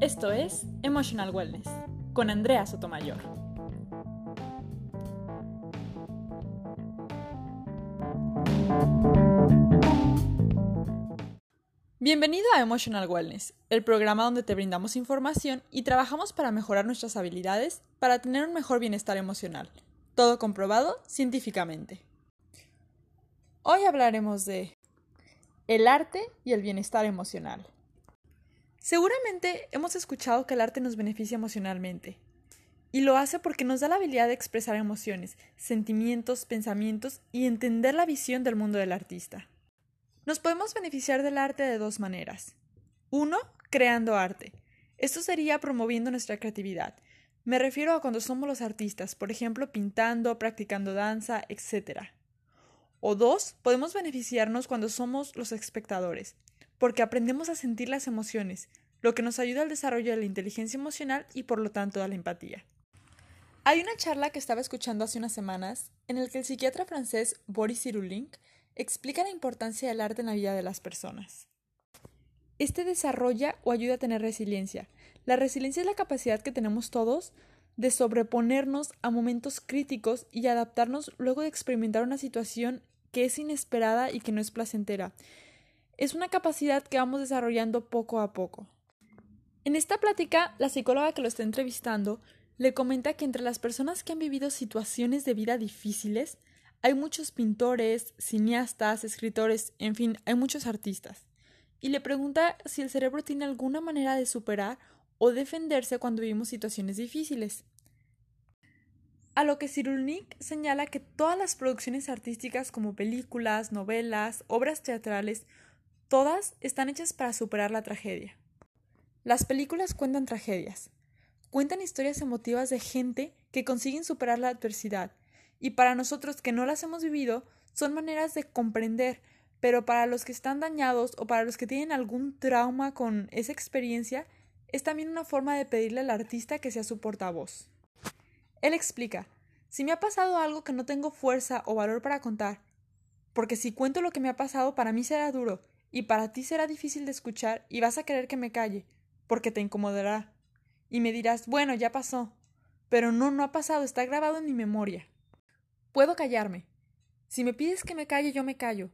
Esto es Emotional Wellness con Andrea Sotomayor. Bienvenido a Emotional Wellness, el programa donde te brindamos información y trabajamos para mejorar nuestras habilidades para tener un mejor bienestar emocional. Todo comprobado científicamente. Hoy hablaremos de el arte y el bienestar emocional. Seguramente hemos escuchado que el arte nos beneficia emocionalmente, y lo hace porque nos da la habilidad de expresar emociones, sentimientos, pensamientos y entender la visión del mundo del artista. Nos podemos beneficiar del arte de dos maneras. Uno, creando arte. Esto sería promoviendo nuestra creatividad. Me refiero a cuando somos los artistas, por ejemplo, pintando, practicando danza, etc. O dos, podemos beneficiarnos cuando somos los espectadores, porque aprendemos a sentir las emociones, lo que nos ayuda al desarrollo de la inteligencia emocional y por lo tanto a la empatía. Hay una charla que estaba escuchando hace unas semanas en la que el psiquiatra francés Boris Cyrulnik explica la importancia del arte en la vida de las personas. Este desarrolla o ayuda a tener resiliencia. La resiliencia es la capacidad que tenemos todos de sobreponernos a momentos críticos y adaptarnos luego de experimentar una situación que es inesperada y que no es placentera es una capacidad que vamos desarrollando poco a poco. En esta plática, la psicóloga que lo está entrevistando le comenta que entre las personas que han vivido situaciones de vida difíciles, hay muchos pintores, cineastas, escritores, en fin, hay muchos artistas. Y le pregunta si el cerebro tiene alguna manera de superar o defenderse cuando vivimos situaciones difíciles. A lo que Cyrulnik señala que todas las producciones artísticas como películas, novelas, obras teatrales Todas están hechas para superar la tragedia. Las películas cuentan tragedias, cuentan historias emotivas de gente que consiguen superar la adversidad, y para nosotros que no las hemos vivido, son maneras de comprender, pero para los que están dañados o para los que tienen algún trauma con esa experiencia, es también una forma de pedirle al artista que sea su portavoz. Él explica, si me ha pasado algo que no tengo fuerza o valor para contar, porque si cuento lo que me ha pasado para mí será duro, y para ti será difícil de escuchar y vas a querer que me calle, porque te incomodará. Y me dirás, bueno, ya pasó. Pero no, no ha pasado, está grabado en mi memoria. Puedo callarme. Si me pides que me calle, yo me callo.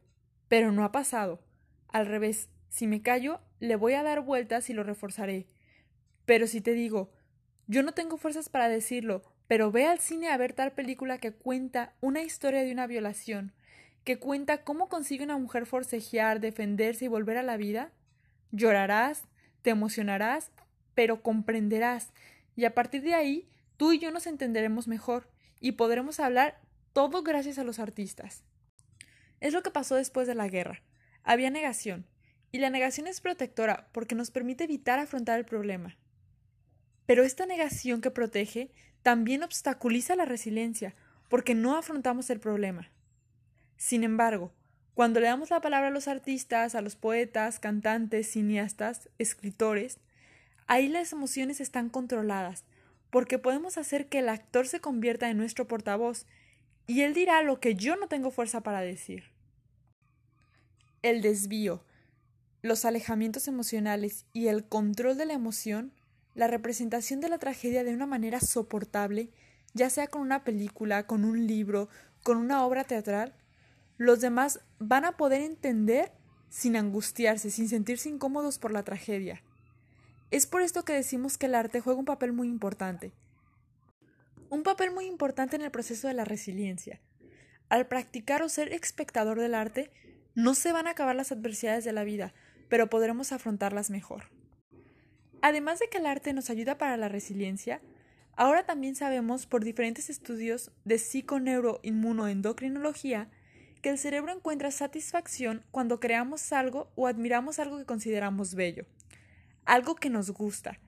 Pero no ha pasado. Al revés, si me callo, le voy a dar vueltas y lo reforzaré. Pero si te digo, yo no tengo fuerzas para decirlo, pero ve al cine a ver tal película que cuenta una historia de una violación, que cuenta cómo consigue una mujer forcejear, defenderse y volver a la vida? Llorarás, te emocionarás, pero comprenderás, y a partir de ahí tú y yo nos entenderemos mejor y podremos hablar todo gracias a los artistas. Es lo que pasó después de la guerra. Había negación, y la negación es protectora porque nos permite evitar afrontar el problema. Pero esta negación que protege también obstaculiza la resiliencia porque no afrontamos el problema. Sin embargo, cuando le damos la palabra a los artistas, a los poetas, cantantes, cineastas, escritores, ahí las emociones están controladas, porque podemos hacer que el actor se convierta en nuestro portavoz, y él dirá lo que yo no tengo fuerza para decir. El desvío, los alejamientos emocionales y el control de la emoción, la representación de la tragedia de una manera soportable, ya sea con una película, con un libro, con una obra teatral, los demás van a poder entender sin angustiarse, sin sentirse incómodos por la tragedia. Es por esto que decimos que el arte juega un papel muy importante. Un papel muy importante en el proceso de la resiliencia. Al practicar o ser espectador del arte, no se van a acabar las adversidades de la vida, pero podremos afrontarlas mejor. Además de que el arte nos ayuda para la resiliencia, ahora también sabemos por diferentes estudios de psiconeuroinmunoendocrinología que el cerebro encuentra satisfacción cuando creamos algo o admiramos algo que consideramos bello, algo que nos gusta,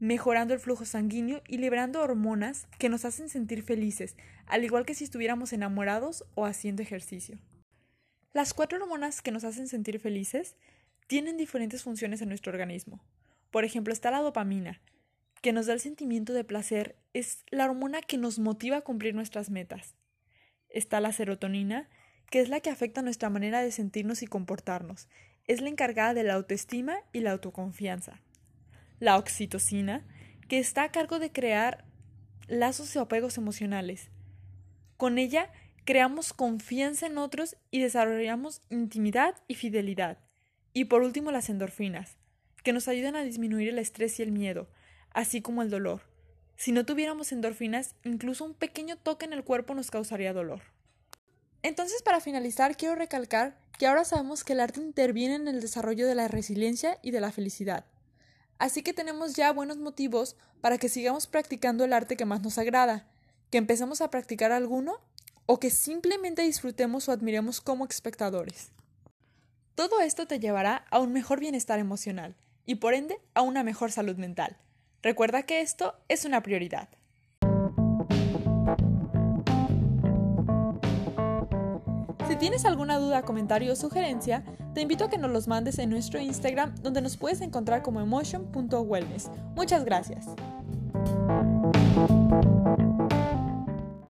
mejorando el flujo sanguíneo y liberando hormonas que nos hacen sentir felices, al igual que si estuviéramos enamorados o haciendo ejercicio. Las cuatro hormonas que nos hacen sentir felices tienen diferentes funciones en nuestro organismo. Por ejemplo, está la dopamina, que nos da el sentimiento de placer, es la hormona que nos motiva a cumplir nuestras metas. Está la serotonina, que es la que afecta nuestra manera de sentirnos y comportarnos. Es la encargada de la autoestima y la autoconfianza. la oxitocina, que está a cargo de crear lazos y apegos emocionales. Con ella creamos confianza en otros y desarrollamos intimidad y fidelidad. Y por último las endorfinas, que nos ayudan a disminuir el estrés y el miedo, así como el dolor. Si no tuviéramos endorfinas, incluso un pequeño toque en el cuerpo nos causaría dolor. Entonces, para finalizar, quiero recalcar que ahora sabemos que el arte interviene en el desarrollo de la resiliencia y de la felicidad. Así que tenemos ya buenos motivos para que sigamos practicando el arte que más nos agrada, que empecemos a practicar alguno o que simplemente disfrutemos o admiremos como espectadores. Todo esto te llevará a un mejor bienestar emocional y por ende a una mejor salud mental. Recuerda que esto es una prioridad. Tienes alguna duda, comentario o sugerencia, te invito a que nos los mandes en nuestro Instagram donde nos puedes encontrar como emotion.wellness. Muchas gracias.